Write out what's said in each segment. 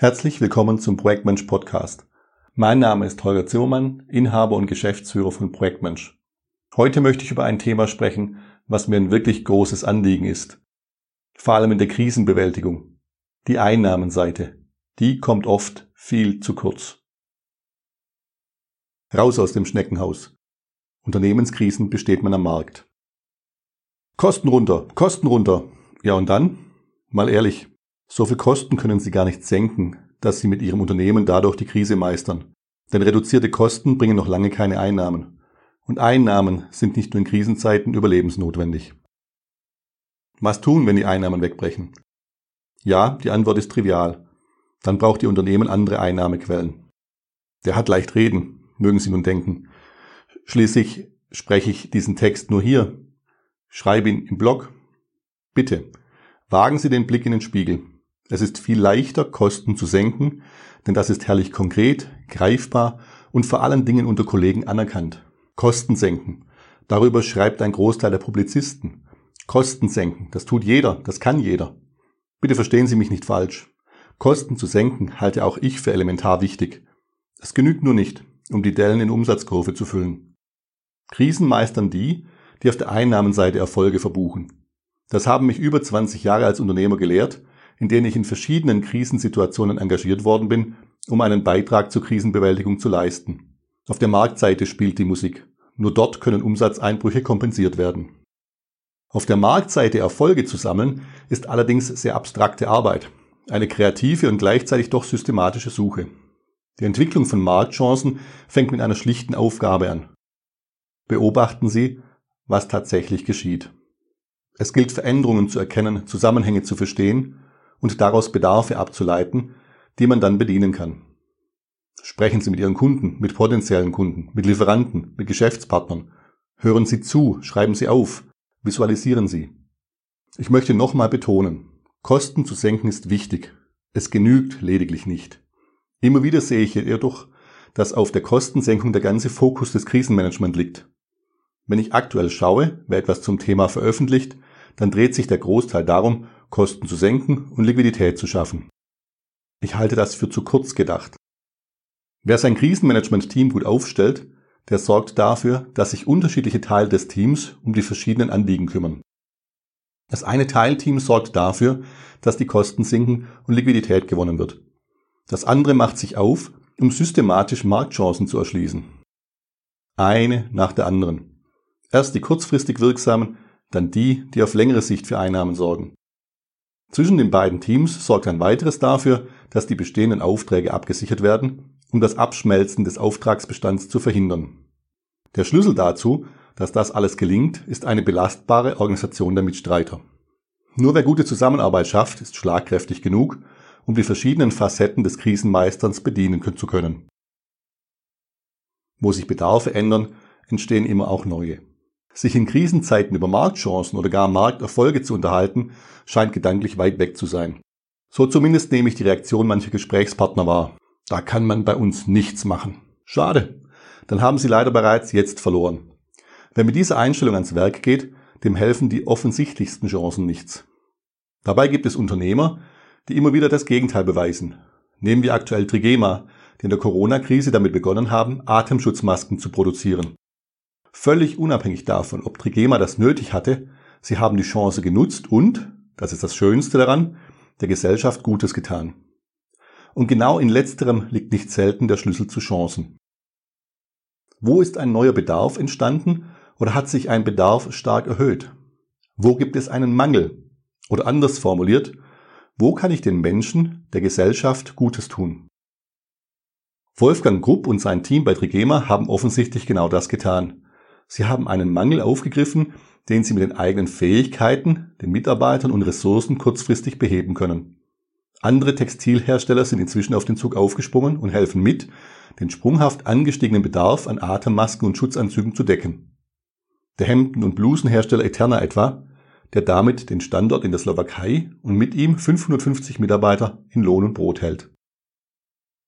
Herzlich willkommen zum Projektmensch Podcast. Mein Name ist Holger Zimmermann, Inhaber und Geschäftsführer von Projektmensch. Heute möchte ich über ein Thema sprechen, was mir ein wirklich großes Anliegen ist. Vor allem in der Krisenbewältigung. Die Einnahmenseite. Die kommt oft viel zu kurz. Raus aus dem Schneckenhaus. Unternehmenskrisen besteht man am Markt. Kosten runter, Kosten runter. Ja und dann? Mal ehrlich, so viel Kosten können Sie gar nicht senken, dass Sie mit Ihrem Unternehmen dadurch die Krise meistern. Denn reduzierte Kosten bringen noch lange keine Einnahmen. Und Einnahmen sind nicht nur in Krisenzeiten überlebensnotwendig. Was tun, wenn die Einnahmen wegbrechen? Ja, die Antwort ist trivial. Dann braucht Ihr Unternehmen andere Einnahmequellen. Der hat leicht reden, mögen Sie nun denken. Schließlich spreche ich diesen Text nur hier. Schreibe ihn im Blog. Bitte, wagen Sie den Blick in den Spiegel. Es ist viel leichter, Kosten zu senken, denn das ist herrlich konkret, greifbar und vor allen Dingen unter Kollegen anerkannt. Kosten senken. Darüber schreibt ein Großteil der Publizisten. Kosten senken. Das tut jeder. Das kann jeder. Bitte verstehen Sie mich nicht falsch. Kosten zu senken halte auch ich für elementar wichtig. Es genügt nur nicht, um die Dellen in Umsatzkurve zu füllen. Krisen meistern die, die auf der Einnahmenseite Erfolge verbuchen. Das haben mich über 20 Jahre als Unternehmer gelehrt in denen ich in verschiedenen Krisensituationen engagiert worden bin, um einen Beitrag zur Krisenbewältigung zu leisten. Auf der Marktseite spielt die Musik. Nur dort können Umsatzeinbrüche kompensiert werden. Auf der Marktseite Erfolge zu sammeln, ist allerdings sehr abstrakte Arbeit. Eine kreative und gleichzeitig doch systematische Suche. Die Entwicklung von Marktchancen fängt mit einer schlichten Aufgabe an. Beobachten Sie, was tatsächlich geschieht. Es gilt Veränderungen zu erkennen, Zusammenhänge zu verstehen und daraus Bedarfe abzuleiten, die man dann bedienen kann. Sprechen Sie mit Ihren Kunden, mit potenziellen Kunden, mit Lieferanten, mit Geschäftspartnern. Hören Sie zu, schreiben Sie auf, visualisieren Sie. Ich möchte nochmal betonen, Kosten zu senken ist wichtig. Es genügt lediglich nicht. Immer wieder sehe ich jedoch, dass auf der Kostensenkung der ganze Fokus des Krisenmanagement liegt. Wenn ich aktuell schaue, wer etwas zum Thema veröffentlicht, dann dreht sich der Großteil darum, Kosten zu senken und Liquidität zu schaffen. Ich halte das für zu kurz gedacht. Wer sein Krisenmanagement-Team gut aufstellt, der sorgt dafür, dass sich unterschiedliche Teile des Teams um die verschiedenen Anliegen kümmern. Das eine Teilteam sorgt dafür, dass die Kosten sinken und Liquidität gewonnen wird. Das andere macht sich auf, um systematisch Marktchancen zu erschließen. Eine nach der anderen. Erst die kurzfristig wirksamen, dann die, die auf längere Sicht für Einnahmen sorgen. Zwischen den beiden Teams sorgt ein weiteres dafür, dass die bestehenden Aufträge abgesichert werden, um das Abschmelzen des Auftragsbestands zu verhindern. Der Schlüssel dazu, dass das alles gelingt, ist eine belastbare Organisation der Mitstreiter. Nur wer gute Zusammenarbeit schafft, ist schlagkräftig genug, um die verschiedenen Facetten des Krisenmeisterns bedienen zu können. Wo sich Bedarfe ändern, entstehen immer auch neue. Sich in Krisenzeiten über Marktchancen oder gar Markterfolge zu unterhalten, scheint gedanklich weit weg zu sein. So zumindest nehme ich die Reaktion mancher Gesprächspartner wahr. Da kann man bei uns nichts machen. Schade. Dann haben sie leider bereits jetzt verloren. Wer mit dieser Einstellung ans Werk geht, dem helfen die offensichtlichsten Chancen nichts. Dabei gibt es Unternehmer, die immer wieder das Gegenteil beweisen. Nehmen wir aktuell Trigema, die in der Corona-Krise damit begonnen haben, Atemschutzmasken zu produzieren. Völlig unabhängig davon, ob Trigema das nötig hatte, sie haben die Chance genutzt und, das ist das Schönste daran, der Gesellschaft Gutes getan. Und genau in letzterem liegt nicht selten der Schlüssel zu Chancen. Wo ist ein neuer Bedarf entstanden oder hat sich ein Bedarf stark erhöht? Wo gibt es einen Mangel? Oder anders formuliert, wo kann ich den Menschen, der Gesellschaft Gutes tun? Wolfgang Grupp und sein Team bei Trigema haben offensichtlich genau das getan. Sie haben einen Mangel aufgegriffen, den Sie mit den eigenen Fähigkeiten, den Mitarbeitern und Ressourcen kurzfristig beheben können. Andere Textilhersteller sind inzwischen auf den Zug aufgesprungen und helfen mit, den sprunghaft angestiegenen Bedarf an Atemmasken und Schutzanzügen zu decken. Der Hemden- und Blusenhersteller Eterna etwa, der damit den Standort in der Slowakei und mit ihm 550 Mitarbeiter in Lohn und Brot hält.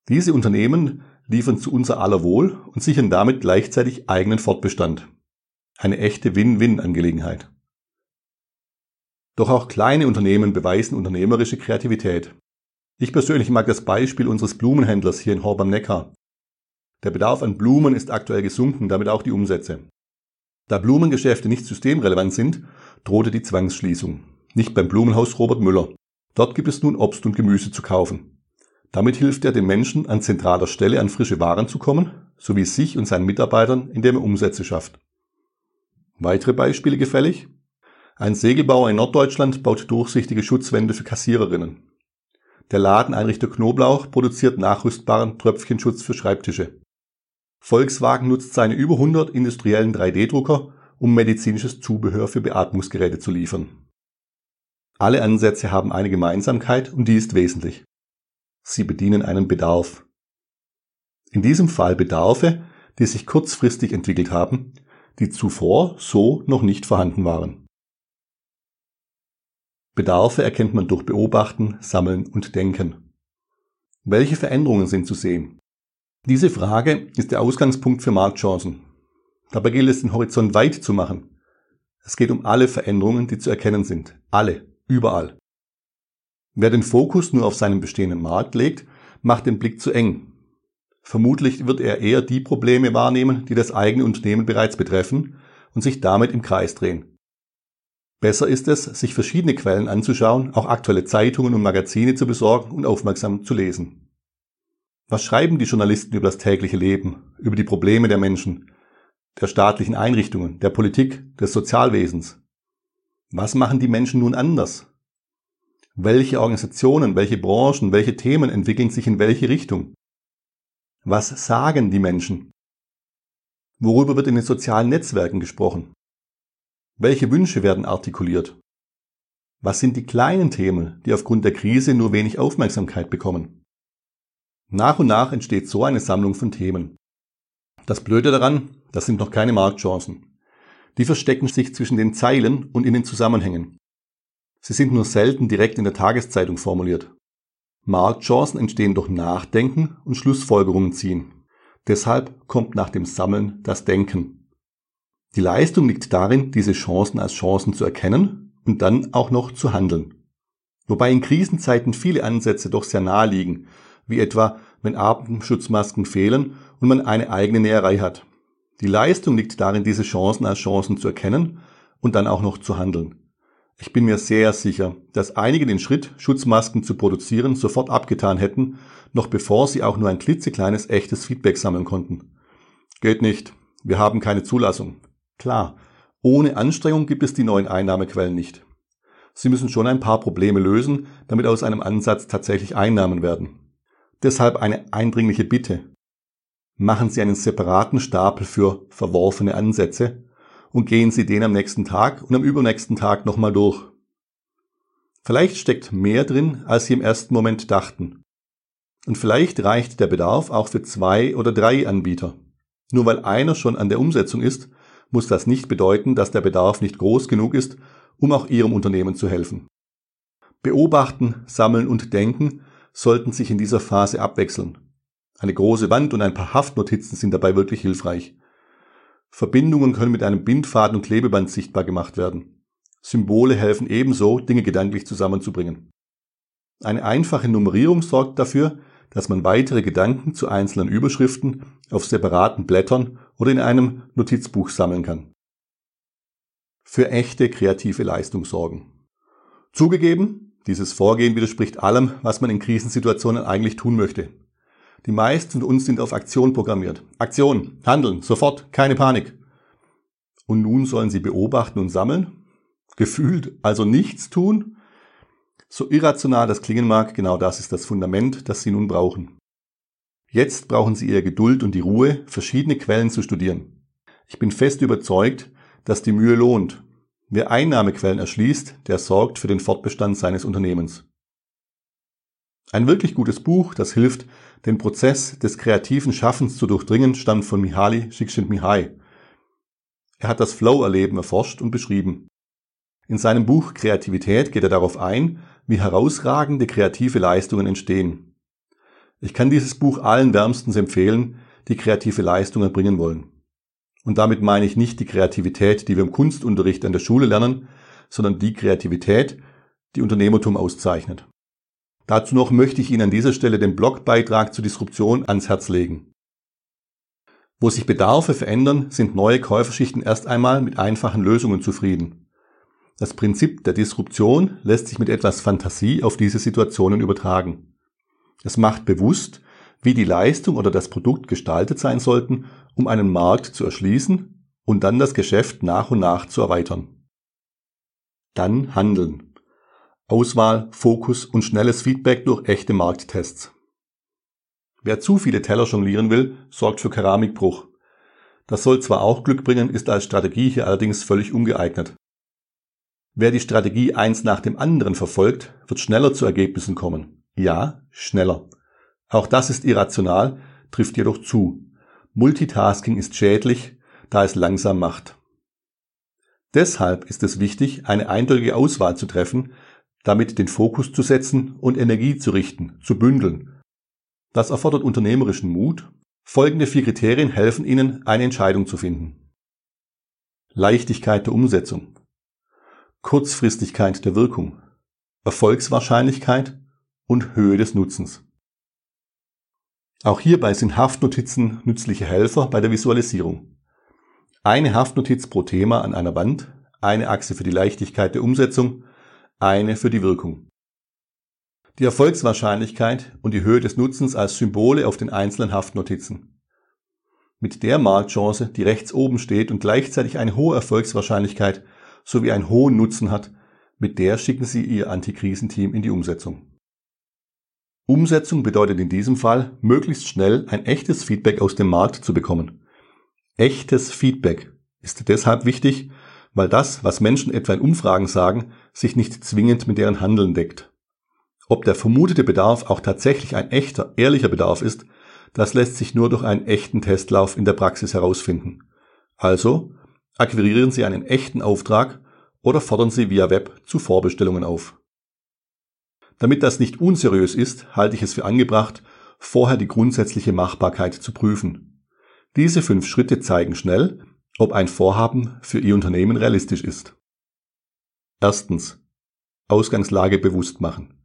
Diese Unternehmen liefern zu unser aller Wohl und sichern damit gleichzeitig eigenen Fortbestand. Eine echte Win-Win-Angelegenheit. Doch auch kleine Unternehmen beweisen unternehmerische Kreativität. Ich persönlich mag das Beispiel unseres Blumenhändlers hier in Horb am Neckar. Der Bedarf an Blumen ist aktuell gesunken, damit auch die Umsätze. Da Blumengeschäfte nicht systemrelevant sind, drohte die Zwangsschließung. Nicht beim Blumenhaus Robert Müller. Dort gibt es nun Obst und Gemüse zu kaufen. Damit hilft er den Menschen an zentraler Stelle an frische Waren zu kommen, sowie sich und seinen Mitarbeitern, indem er Umsätze schafft. Weitere Beispiele gefällig? Ein Segelbauer in Norddeutschland baut durchsichtige Schutzwände für Kassiererinnen. Der Ladeneinrichter Knoblauch produziert nachrüstbaren Tröpfchenschutz für Schreibtische. Volkswagen nutzt seine über 100 industriellen 3D-Drucker, um medizinisches Zubehör für Beatmungsgeräte zu liefern. Alle Ansätze haben eine Gemeinsamkeit und die ist wesentlich. Sie bedienen einen Bedarf. In diesem Fall Bedarfe, die sich kurzfristig entwickelt haben, die zuvor so noch nicht vorhanden waren. Bedarfe erkennt man durch Beobachten, Sammeln und Denken. Welche Veränderungen sind zu sehen? Diese Frage ist der Ausgangspunkt für Marktchancen. Dabei gilt es, den Horizont weit zu machen. Es geht um alle Veränderungen, die zu erkennen sind. Alle. Überall. Wer den Fokus nur auf seinen bestehenden Markt legt, macht den Blick zu eng. Vermutlich wird er eher die Probleme wahrnehmen, die das eigene Unternehmen bereits betreffen und sich damit im Kreis drehen. Besser ist es, sich verschiedene Quellen anzuschauen, auch aktuelle Zeitungen und Magazine zu besorgen und aufmerksam zu lesen. Was schreiben die Journalisten über das tägliche Leben, über die Probleme der Menschen, der staatlichen Einrichtungen, der Politik, des Sozialwesens? Was machen die Menschen nun anders? Welche Organisationen, welche Branchen, welche Themen entwickeln sich in welche Richtung? Was sagen die Menschen? Worüber wird in den sozialen Netzwerken gesprochen? Welche Wünsche werden artikuliert? Was sind die kleinen Themen, die aufgrund der Krise nur wenig Aufmerksamkeit bekommen? Nach und nach entsteht so eine Sammlung von Themen. Das Blöde daran, das sind noch keine Marktchancen. Die verstecken sich zwischen den Zeilen und in den Zusammenhängen. Sie sind nur selten direkt in der Tageszeitung formuliert. Marktchancen entstehen durch Nachdenken und Schlussfolgerungen ziehen. Deshalb kommt nach dem Sammeln das Denken. Die Leistung liegt darin, diese Chancen als Chancen zu erkennen und dann auch noch zu handeln. Wobei in Krisenzeiten viele Ansätze doch sehr nahe liegen, wie etwa, wenn Atemschutzmasken fehlen und man eine eigene Näherei hat. Die Leistung liegt darin, diese Chancen als Chancen zu erkennen und dann auch noch zu handeln. Ich bin mir sehr sicher, dass einige den Schritt, Schutzmasken zu produzieren, sofort abgetan hätten, noch bevor sie auch nur ein klitzekleines echtes Feedback sammeln konnten. Geht nicht. Wir haben keine Zulassung. Klar, ohne Anstrengung gibt es die neuen Einnahmequellen nicht. Sie müssen schon ein paar Probleme lösen, damit aus einem Ansatz tatsächlich Einnahmen werden. Deshalb eine eindringliche Bitte. Machen Sie einen separaten Stapel für verworfene Ansätze und gehen Sie den am nächsten Tag und am übernächsten Tag nochmal durch. Vielleicht steckt mehr drin, als Sie im ersten Moment dachten. Und vielleicht reicht der Bedarf auch für zwei oder drei Anbieter. Nur weil einer schon an der Umsetzung ist, muss das nicht bedeuten, dass der Bedarf nicht groß genug ist, um auch Ihrem Unternehmen zu helfen. Beobachten, sammeln und denken sollten sich in dieser Phase abwechseln. Eine große Wand und ein paar Haftnotizen sind dabei wirklich hilfreich. Verbindungen können mit einem Bindfaden und Klebeband sichtbar gemacht werden. Symbole helfen ebenso, Dinge gedanklich zusammenzubringen. Eine einfache Nummerierung sorgt dafür, dass man weitere Gedanken zu einzelnen Überschriften auf separaten Blättern oder in einem Notizbuch sammeln kann. Für echte kreative Leistung sorgen. Zugegeben, dieses Vorgehen widerspricht allem, was man in Krisensituationen eigentlich tun möchte. Die meisten von uns sind auf Aktion programmiert. Aktion, handeln, sofort, keine Panik. Und nun sollen sie beobachten und sammeln? Gefühlt also nichts tun? So irrational das klingen mag, genau das ist das Fundament, das Sie nun brauchen. Jetzt brauchen Sie Ihre Geduld und die Ruhe, verschiedene Quellen zu studieren. Ich bin fest überzeugt, dass die Mühe lohnt. Wer Einnahmequellen erschließt, der sorgt für den Fortbestand seines Unternehmens. Ein wirklich gutes Buch, das hilft, den Prozess des kreativen Schaffens zu durchdringen, stammt von Mihaly Csikszentmihalyi. Er hat das Flow-Erleben erforscht und beschrieben. In seinem Buch Kreativität geht er darauf ein, wie herausragende kreative Leistungen entstehen. Ich kann dieses Buch allen wärmstens empfehlen, die kreative Leistungen erbringen wollen. Und damit meine ich nicht die Kreativität, die wir im Kunstunterricht an der Schule lernen, sondern die Kreativität, die Unternehmertum auszeichnet. Dazu noch möchte ich Ihnen an dieser Stelle den Blogbeitrag zur Disruption ans Herz legen. Wo sich Bedarfe verändern, sind neue Käuferschichten erst einmal mit einfachen Lösungen zufrieden. Das Prinzip der Disruption lässt sich mit etwas Fantasie auf diese Situationen übertragen. Es macht bewusst, wie die Leistung oder das Produkt gestaltet sein sollten, um einen Markt zu erschließen und dann das Geschäft nach und nach zu erweitern. Dann handeln. Auswahl, Fokus und schnelles Feedback durch echte Markttests. Wer zu viele Teller jonglieren will, sorgt für Keramikbruch. Das soll zwar auch Glück bringen, ist als Strategie hier allerdings völlig ungeeignet. Wer die Strategie eins nach dem anderen verfolgt, wird schneller zu Ergebnissen kommen. Ja, schneller. Auch das ist irrational, trifft jedoch zu. Multitasking ist schädlich, da es langsam macht. Deshalb ist es wichtig, eine eindeutige Auswahl zu treffen, damit den Fokus zu setzen und Energie zu richten, zu bündeln. Das erfordert unternehmerischen Mut. Folgende vier Kriterien helfen Ihnen, eine Entscheidung zu finden. Leichtigkeit der Umsetzung, Kurzfristigkeit der Wirkung, Erfolgswahrscheinlichkeit und Höhe des Nutzens. Auch hierbei sind Haftnotizen nützliche Helfer bei der Visualisierung. Eine Haftnotiz pro Thema an einer Wand, eine Achse für die Leichtigkeit der Umsetzung, eine für die Wirkung. Die Erfolgswahrscheinlichkeit und die Höhe des Nutzens als Symbole auf den einzelnen Haftnotizen. Mit der Marktchance, die rechts oben steht und gleichzeitig eine hohe Erfolgswahrscheinlichkeit sowie einen hohen Nutzen hat, mit der schicken Sie Ihr Antikrisenteam in die Umsetzung. Umsetzung bedeutet in diesem Fall, möglichst schnell ein echtes Feedback aus dem Markt zu bekommen. Echtes Feedback ist deshalb wichtig, weil das, was Menschen etwa in Umfragen sagen, sich nicht zwingend mit deren Handeln deckt. Ob der vermutete Bedarf auch tatsächlich ein echter, ehrlicher Bedarf ist, das lässt sich nur durch einen echten Testlauf in der Praxis herausfinden. Also akquirieren Sie einen echten Auftrag oder fordern Sie via Web zu Vorbestellungen auf. Damit das nicht unseriös ist, halte ich es für angebracht, vorher die grundsätzliche Machbarkeit zu prüfen. Diese fünf Schritte zeigen schnell, ob ein Vorhaben für Ihr Unternehmen realistisch ist. Erstens. Ausgangslage bewusst machen.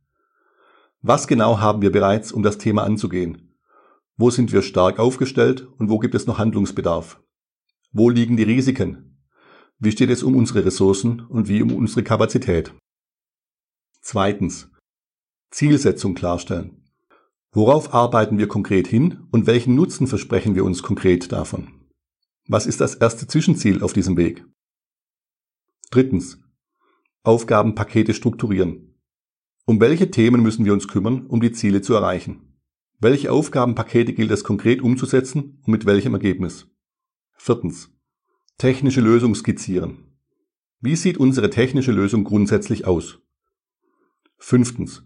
Was genau haben wir bereits, um das Thema anzugehen? Wo sind wir stark aufgestellt und wo gibt es noch Handlungsbedarf? Wo liegen die Risiken? Wie steht es um unsere Ressourcen und wie um unsere Kapazität? Zweitens. Zielsetzung klarstellen. Worauf arbeiten wir konkret hin und welchen Nutzen versprechen wir uns konkret davon? Was ist das erste Zwischenziel auf diesem Weg? Drittens. Aufgabenpakete strukturieren. Um welche Themen müssen wir uns kümmern, um die Ziele zu erreichen? Welche Aufgabenpakete gilt es konkret umzusetzen und mit welchem Ergebnis? Viertens. Technische Lösung skizzieren. Wie sieht unsere technische Lösung grundsätzlich aus? Fünftens.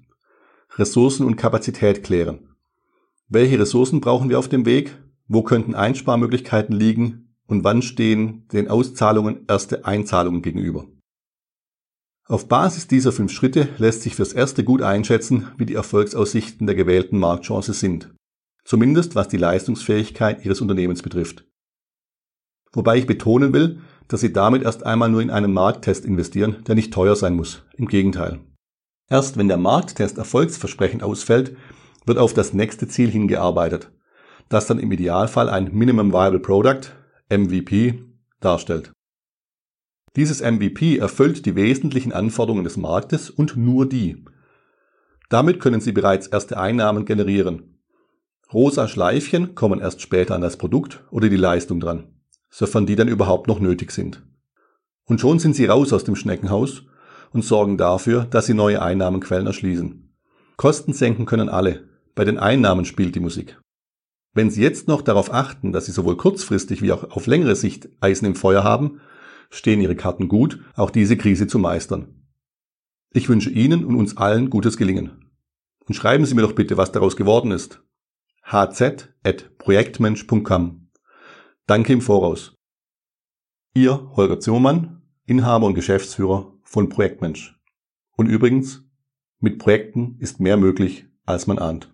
Ressourcen und Kapazität klären. Welche Ressourcen brauchen wir auf dem Weg? Wo könnten Einsparmöglichkeiten liegen? Und wann stehen den Auszahlungen erste Einzahlungen gegenüber? Auf Basis dieser fünf Schritte lässt sich fürs erste gut einschätzen, wie die Erfolgsaussichten der gewählten Marktchance sind. Zumindest was die Leistungsfähigkeit Ihres Unternehmens betrifft. Wobei ich betonen will, dass Sie damit erst einmal nur in einen Markttest investieren, der nicht teuer sein muss. Im Gegenteil. Erst wenn der Markttest erfolgsversprechend ausfällt, wird auf das nächste Ziel hingearbeitet, das dann im Idealfall ein Minimum Viable Product, MVP, darstellt. Dieses MVP erfüllt die wesentlichen Anforderungen des Marktes und nur die. Damit können Sie bereits erste Einnahmen generieren. Rosa Schleifchen kommen erst später an das Produkt oder die Leistung dran, sofern die dann überhaupt noch nötig sind. Und schon sind Sie raus aus dem Schneckenhaus und sorgen dafür, dass sie neue Einnahmenquellen erschließen. Kosten senken können alle. Bei den Einnahmen spielt die Musik. Wenn Sie jetzt noch darauf achten, dass Sie sowohl kurzfristig wie auch auf längere Sicht Eisen im Feuer haben, stehen Ihre Karten gut, auch diese Krise zu meistern. Ich wünsche Ihnen und uns allen gutes Gelingen. Und schreiben Sie mir doch bitte, was daraus geworden ist. hz.projektmensch.com Danke im Voraus. Ihr Holger Zimmermann, Inhaber und Geschäftsführer von Projektmensch. Und übrigens, mit Projekten ist mehr möglich, als man ahnt.